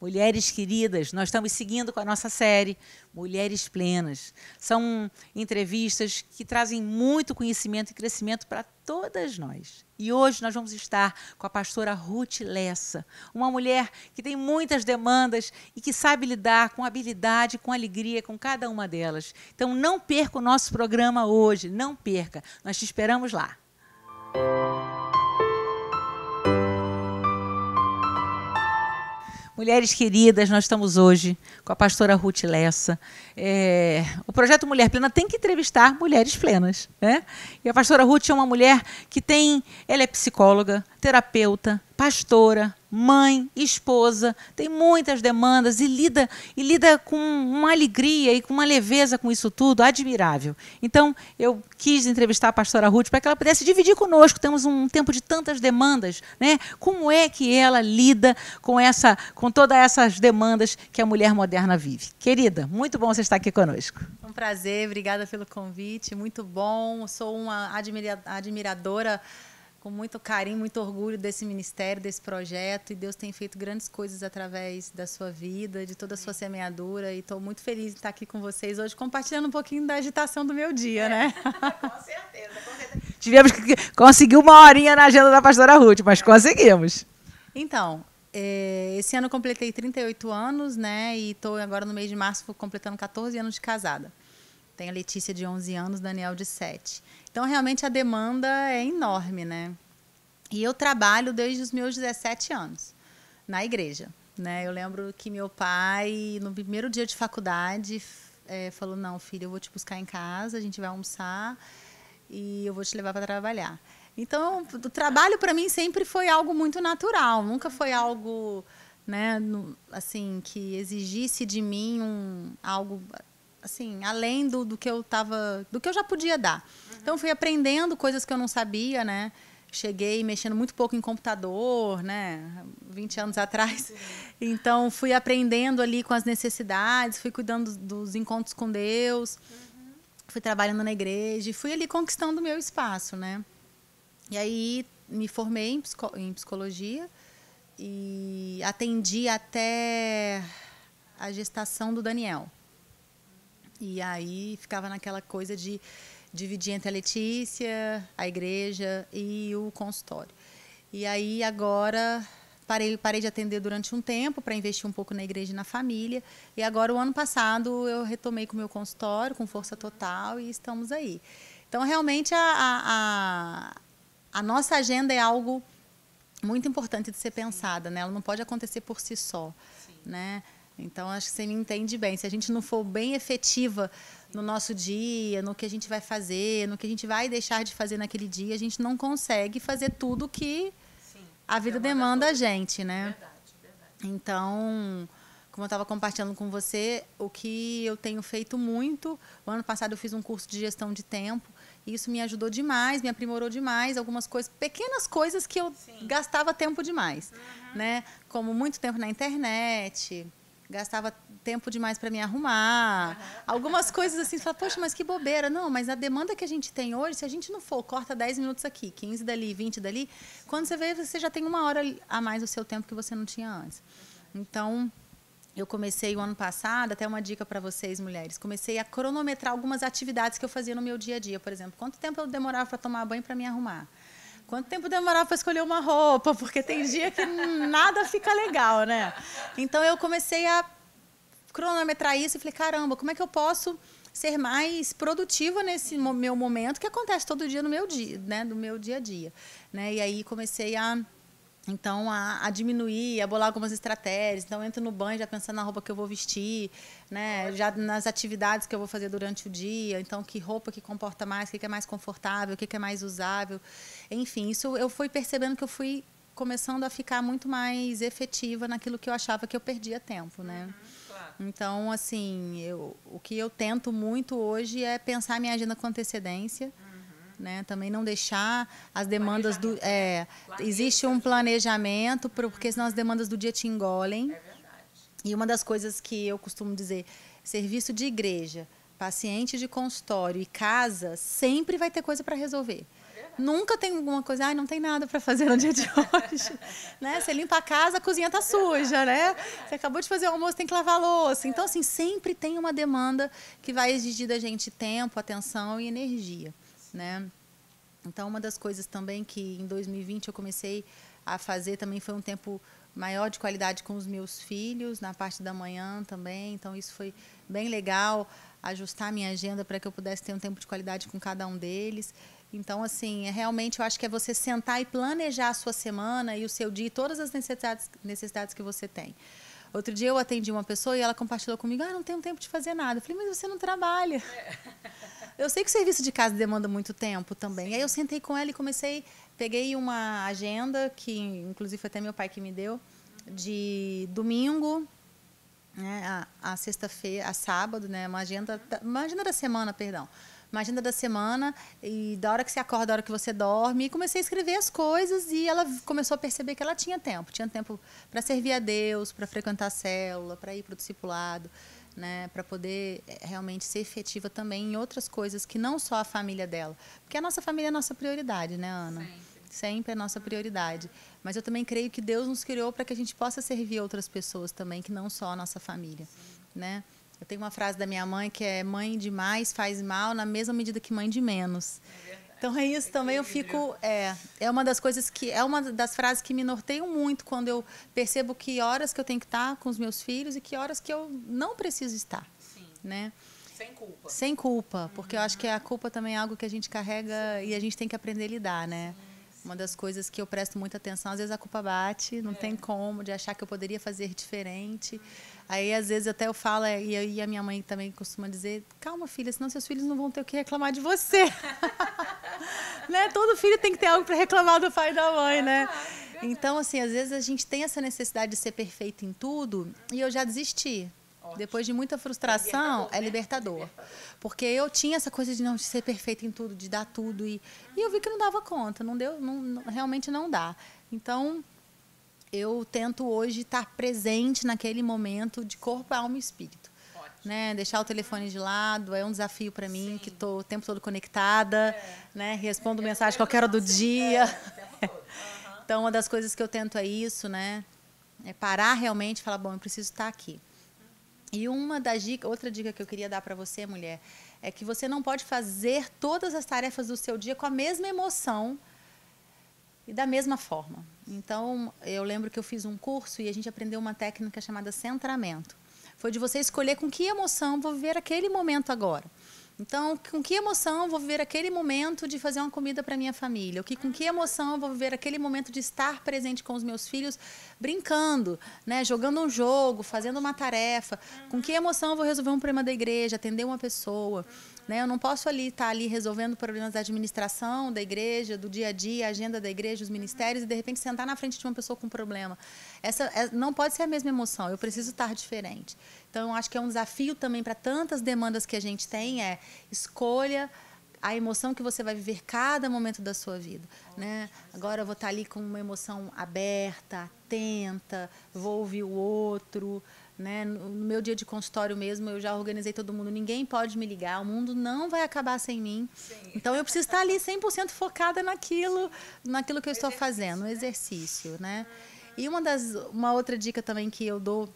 Mulheres queridas, nós estamos seguindo com a nossa série Mulheres Plenas. São entrevistas que trazem muito conhecimento e crescimento para todas nós. E hoje nós vamos estar com a pastora Ruth Lessa, uma mulher que tem muitas demandas e que sabe lidar com habilidade, com alegria com cada uma delas. Então não perca o nosso programa hoje, não perca. Nós te esperamos lá. Mulheres queridas, nós estamos hoje com a pastora Ruth Lessa. É, o projeto Mulher Plena tem que entrevistar mulheres plenas. Né? E a pastora Ruth é uma mulher que tem. Ela é psicóloga, terapeuta, pastora, mãe, esposa, tem muitas demandas e lida e lida com uma alegria e com uma leveza com isso tudo, admirável. Então, eu quis entrevistar a pastora Ruth para que ela pudesse dividir conosco. Temos um tempo de tantas demandas, né? Como é que ela lida com essa com todas essas demandas que a mulher moderna vive? Querida, muito bom você estar aqui conosco. Um prazer, obrigada pelo convite, muito bom. Sou uma admiradora com muito carinho, muito orgulho desse ministério, desse projeto. E Deus tem feito grandes coisas através da sua vida, de toda a sua semeadura. E estou muito feliz de estar aqui com vocês hoje, compartilhando um pouquinho da agitação do meu dia, é. né? com certeza, com certeza. Tivemos que conseguir uma horinha na agenda da pastora Ruth, mas conseguimos. Então, é, esse ano eu completei 38 anos, né? E estou agora no mês de março completando 14 anos de casada. Tem a Letícia de 11 anos, Daniel de 7. Então, realmente, a demanda é enorme, né? E eu trabalho desde os meus 17 anos na igreja. Né? Eu lembro que meu pai, no primeiro dia de faculdade, é, falou: Não, filho, eu vou te buscar em casa, a gente vai almoçar e eu vou te levar para trabalhar. Então, o trabalho para mim sempre foi algo muito natural, nunca foi algo, né, assim, que exigisse de mim um algo assim, além do, do que eu tava, do que eu já podia dar. Uhum. Então fui aprendendo coisas que eu não sabia, né? Cheguei mexendo muito pouco em computador, né? 20 anos atrás. Então fui aprendendo ali com as necessidades, fui cuidando dos encontros com Deus. Uhum. Fui trabalhando na igreja e fui ali conquistando o meu espaço, né? E aí me formei em, em psicologia e atendi até a gestação do Daniel. E aí ficava naquela coisa de dividir entre a Letícia, a igreja e o consultório. E aí agora parei, parei de atender durante um tempo para investir um pouco na igreja e na família. E agora, o ano passado, eu retomei com o meu consultório, com força total, e estamos aí. Então, realmente, a, a, a nossa agenda é algo muito importante de ser pensada, né? Ela não pode acontecer por si só, Sim. né? Então, acho que você me entende bem. Se a gente não for bem efetiva no nosso dia, no que a gente vai fazer, no que a gente vai deixar de fazer naquele dia, a gente não consegue fazer tudo que Sim, a vida demanda a gente, né? Verdade, verdade. Então, como eu estava compartilhando com você, o que eu tenho feito muito, o ano passado eu fiz um curso de gestão de tempo, e isso me ajudou demais, me aprimorou demais, algumas coisas, pequenas coisas que eu Sim. gastava tempo demais, uhum. né? Como muito tempo na internet, gastava tempo demais para me arrumar. Uhum. Algumas coisas assim, você fala, poxa, mas que bobeira. Não, mas a demanda que a gente tem hoje, se a gente não for, corta 10 minutos aqui, 15 dali, 20 dali, quando você vê, você já tem uma hora a mais do seu tempo que você não tinha antes. Então, eu comecei o ano passado, até uma dica para vocês, mulheres, comecei a cronometrar algumas atividades que eu fazia no meu dia a dia. Por exemplo, quanto tempo eu demorava para tomar banho para me arrumar? Quanto tempo demorava para escolher uma roupa? Porque tem dia que nada fica legal, né? Então eu comecei a cronometrar isso e falei, caramba, como é que eu posso ser mais produtiva nesse meu momento que acontece todo dia no meu dia, né, no meu dia a dia, né? E aí comecei a então, a, a, diminuir, a bolar algumas estratégias. Então, entro no banho já pensando na roupa que eu vou vestir, né? já nas atividades que eu vou fazer durante o dia. Então, que roupa que comporta mais, o que é mais confortável, o que é mais usável. Enfim, isso eu fui percebendo que eu fui começando a ficar muito mais efetiva naquilo que eu achava que eu perdia tempo. Né? Uhum. Então, assim, eu, o que eu tento muito hoje é pensar minha agenda com antecedência. Uhum né? Também não deixar as demandas do é, existe um planejamento porque senão as demandas do dia te engolem. É e uma das coisas que eu costumo dizer, serviço de igreja, paciente de consultório e casa sempre vai ter coisa para resolver. É Nunca tem alguma coisa, ai, não tem nada para fazer no dia de hoje. né? Você limpa a casa, a cozinha tá suja, né? Você acabou de fazer o almoço, tem que lavar a louça. Então, assim, sempre tem uma demanda que vai exigir da gente tempo, atenção e energia, né? Então, uma das coisas também que em 2020 eu comecei a fazer também foi um tempo maior de qualidade com os meus filhos, na parte da manhã também. Então, isso foi bem legal, ajustar minha agenda para que eu pudesse ter um tempo de qualidade com cada um deles. Então, assim, é, realmente eu acho que é você sentar e planejar a sua semana e o seu dia e todas as necessidades, necessidades que você tem. Outro dia eu atendi uma pessoa e ela compartilhou comigo: ah, não tenho tempo de fazer nada. Eu falei, mas você não trabalha. É. Eu sei que o serviço de casa demanda muito tempo também. Sim. Aí eu sentei com ela e comecei, peguei uma agenda, que inclusive foi até meu pai que me deu, de domingo, né, a, a sexta-feira, a sábado, né, uma agenda, uma agenda da semana, perdão uma agenda da semana e da hora que você acorda, da hora que você dorme. E comecei a escrever as coisas e ela começou a perceber que ela tinha tempo. Tinha tempo para servir a Deus, para frequentar a célula, para ir para o discipulado, né, para poder eh, realmente ser efetiva também em outras coisas que não só a família dela. Porque a nossa família é a nossa prioridade, né, Ana? Sempre. Sempre é a nossa prioridade. Mas eu também creio que Deus nos criou para que a gente possa servir outras pessoas também, que não só a nossa família, né? Eu tenho uma frase da minha mãe que é mãe demais faz mal na mesma medida que mãe de menos. É então é isso também eu fico é é uma das coisas que é uma das frases que me norteiam muito quando eu percebo que horas que eu tenho que estar com os meus filhos e que horas que eu não preciso estar, Sim. né? Sem culpa. Sem culpa, porque uhum. eu acho que a culpa também é algo que a gente carrega Sim. e a gente tem que aprender a lidar, né? Uma das coisas que eu presto muita atenção, às vezes a culpa bate, não é. tem como, de achar que eu poderia fazer diferente. Aí, às vezes, até eu falo, é, e a minha mãe também costuma dizer: calma, filha, senão seus filhos não vão ter o que reclamar de você. né? Todo filho tem que ter algo para reclamar do pai e da mãe, né? Então, assim, às vezes a gente tem essa necessidade de ser perfeito em tudo e eu já desisti. Depois de muita frustração, é libertador, é libertador. Né? Porque eu tinha essa coisa de não de ser perfeito em tudo, de dar tudo. E, e eu vi que não dava conta, não deu, não, não, realmente não dá. Então, eu tento hoje estar presente naquele momento de corpo, alma e espírito. Né? Deixar o telefone de lado é um desafio para mim, Sim. que estou o tempo todo conectada, é. né? respondo é, mensagem qualquer hora do dia. É, uhum. então, uma das coisas que eu tento é isso, né? É parar realmente e falar, bom, eu preciso estar aqui. E uma das dicas, outra dica que eu queria dar para você, mulher, é que você não pode fazer todas as tarefas do seu dia com a mesma emoção e da mesma forma. Então, eu lembro que eu fiz um curso e a gente aprendeu uma técnica chamada centramento. Foi de você escolher com que emoção vou viver aquele momento agora. Então, com que emoção vou viver aquele momento de fazer uma comida para minha família? Que, com que emoção vou viver aquele momento de estar presente com os meus filhos, brincando, né, jogando um jogo, fazendo uma tarefa? Com que emoção vou resolver um problema da igreja, atender uma pessoa? Né? Eu não posso ali estar tá ali resolvendo problemas da administração da igreja, do dia a dia, a agenda da igreja, os ministérios, e de repente sentar na frente de uma pessoa com problema. Essa é, não pode ser a mesma emoção, eu preciso estar diferente. Então, eu acho que é um desafio também para tantas demandas que a gente tem, é escolha a emoção que você vai viver cada momento da sua vida, né? Agora eu vou estar ali com uma emoção aberta, atenta, vou ouvir o outro, né? No meu dia de consultório mesmo, eu já organizei todo mundo. Ninguém pode me ligar, o mundo não vai acabar sem mim. Sim. Então eu preciso estar ali 100% focada naquilo, naquilo que eu estou fazendo, no exercício, né? E uma das uma outra dica também que eu dou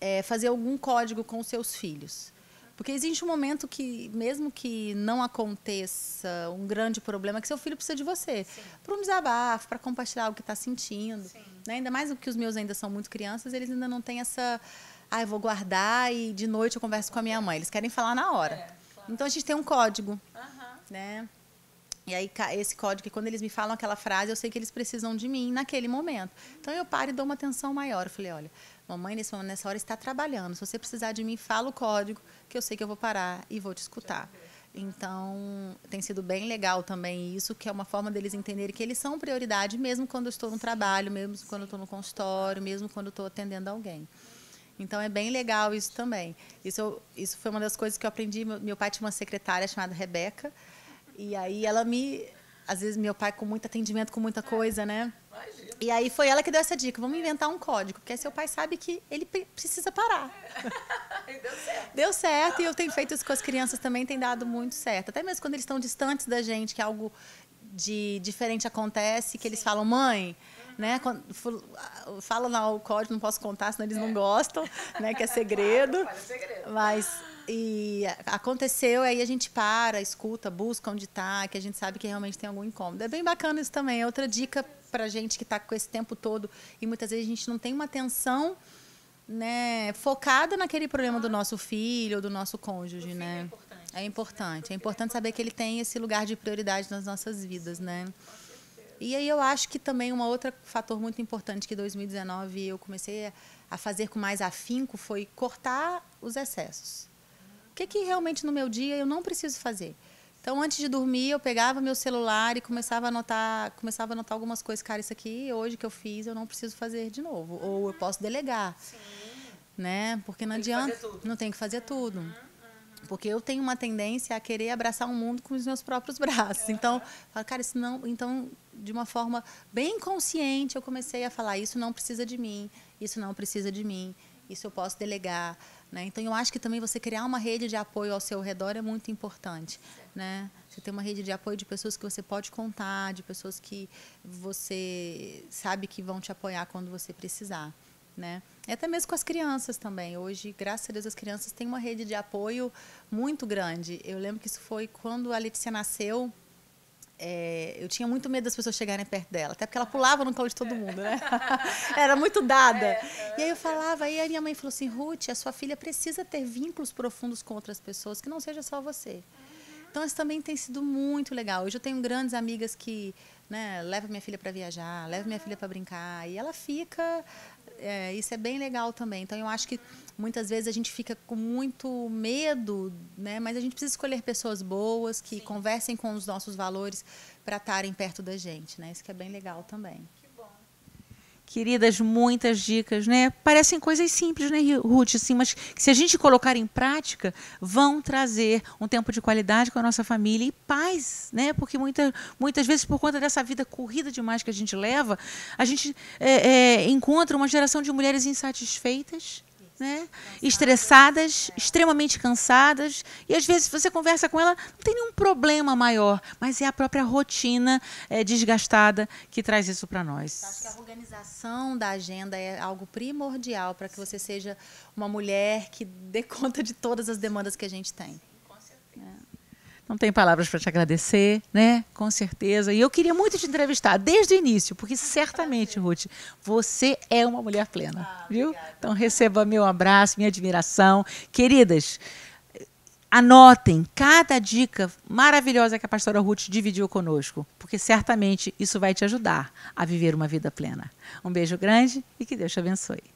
é fazer algum código com seus filhos. Porque existe um momento que, mesmo que não aconteça um grande problema, que seu filho precisa de você. Para um desabafo, para compartilhar o que está sentindo. Né? Ainda mais que os meus ainda são muito crianças, eles ainda não têm essa. Ah, eu vou guardar e de noite eu converso com a minha mãe. Eles querem falar na hora. É, claro. Então a gente tem um código. Uhum. Né? E aí, esse código, quando eles me falam aquela frase, eu sei que eles precisam de mim naquele momento. Então, eu paro e dou uma atenção maior. Eu falei, olha, mamãe, nesse momento, nessa hora, está trabalhando. Se você precisar de mim, fala o código, que eu sei que eu vou parar e vou te escutar. Então, tem sido bem legal também isso, que é uma forma deles entenderem que eles são prioridade, mesmo quando eu estou no trabalho, mesmo quando eu estou no consultório, mesmo quando eu estou atendendo alguém. Então, é bem legal isso também. Isso, isso foi uma das coisas que eu aprendi. Meu, pai tinha uma secretária chamada Rebeca, e aí ela me. Às vezes, meu pai com muito atendimento, com muita coisa, né? Imagina. E aí foi ela que deu essa dica: vamos inventar um código, porque seu pai sabe que ele precisa parar. É. deu certo. Deu certo, e eu tenho feito isso com as crianças também, tem dado muito certo. Até mesmo quando eles estão distantes da gente, que é algo de diferente acontece, que eles falam, mãe, né? Fala lá o código, não posso contar, senão eles não gostam, né? Que é segredo. Mas e aconteceu, aí a gente para, escuta, busca onde está, que a gente sabe que realmente tem algum incômodo. É bem bacana isso também. É outra dica para gente que está com esse tempo todo e muitas vezes a gente não tem uma atenção né, focada naquele problema do nosso filho ou do nosso cônjuge, né? É importante. é importante. É importante saber que ele tem esse lugar de prioridade nas nossas vidas, né? E aí eu acho que também um outro fator muito importante que 2019 eu comecei a fazer com mais afinco foi cortar os excessos. O que, que realmente no meu dia eu não preciso fazer? Então, antes de dormir, eu pegava meu celular e começava a anotar, começava a anotar algumas coisas. Cara, isso aqui hoje que eu fiz, eu não preciso fazer de novo. Ou eu posso delegar. Sim. Né? Porque não tem adianta. Não tem que fazer tudo. Uhum. Porque eu tenho uma tendência a querer abraçar o mundo com os meus próprios braços. Então, falo, cara, isso não. Então, de uma forma bem consciente, eu comecei a falar: isso não precisa de mim, isso não precisa de mim, isso eu posso delegar. Né? Então, eu acho que também você criar uma rede de apoio ao seu redor é muito importante. Né? Você ter uma rede de apoio de pessoas que você pode contar, de pessoas que você sabe que vão te apoiar quando você precisar né? E até mesmo com as crianças também. Hoje, graças a Deus, as crianças têm uma rede de apoio muito grande. Eu lembro que isso foi quando a Letícia nasceu. É, eu tinha muito medo das pessoas chegarem perto dela, até porque ela pulava no colo de todo mundo, né? Era muito dada. E aí eu falava, aí a minha mãe falou assim, Ruth, a sua filha precisa ter vínculos profundos com outras pessoas, que não seja só você. Então isso também tem sido muito legal. Hoje eu tenho grandes amigas que né, levam minha filha para viajar, levam minha filha para brincar, e ela fica é, isso é bem legal também. Então, eu acho que muitas vezes a gente fica com muito medo, né? mas a gente precisa escolher pessoas boas, que Sim. conversem com os nossos valores para estarem perto da gente. Né? Isso que é bem legal também. Queridas, muitas dicas, né? Parecem coisas simples, né, Ruth? Assim, mas que se a gente colocar em prática, vão trazer um tempo de qualidade com a nossa família e paz, né? Porque muita, muitas vezes, por conta dessa vida corrida demais que a gente leva, a gente é, é, encontra uma geração de mulheres insatisfeitas, né? estressadas, extremamente cansadas, e às vezes você conversa com ela, não tem nenhum problema maior, mas é a própria rotina é, desgastada que traz isso para nós. Acho que a organização da agenda é algo primordial para que você seja uma mulher que dê conta de todas as demandas que a gente tem. Não tem palavras para te agradecer, né? Com certeza. E eu queria muito te entrevistar desde o início, porque certamente, Ruth, você é uma mulher plena, ah, viu? Obrigada. Então receba meu abraço, minha admiração. Queridas, anotem cada dica maravilhosa que a pastora Ruth dividiu conosco, porque certamente isso vai te ajudar a viver uma vida plena. Um beijo grande e que Deus te abençoe.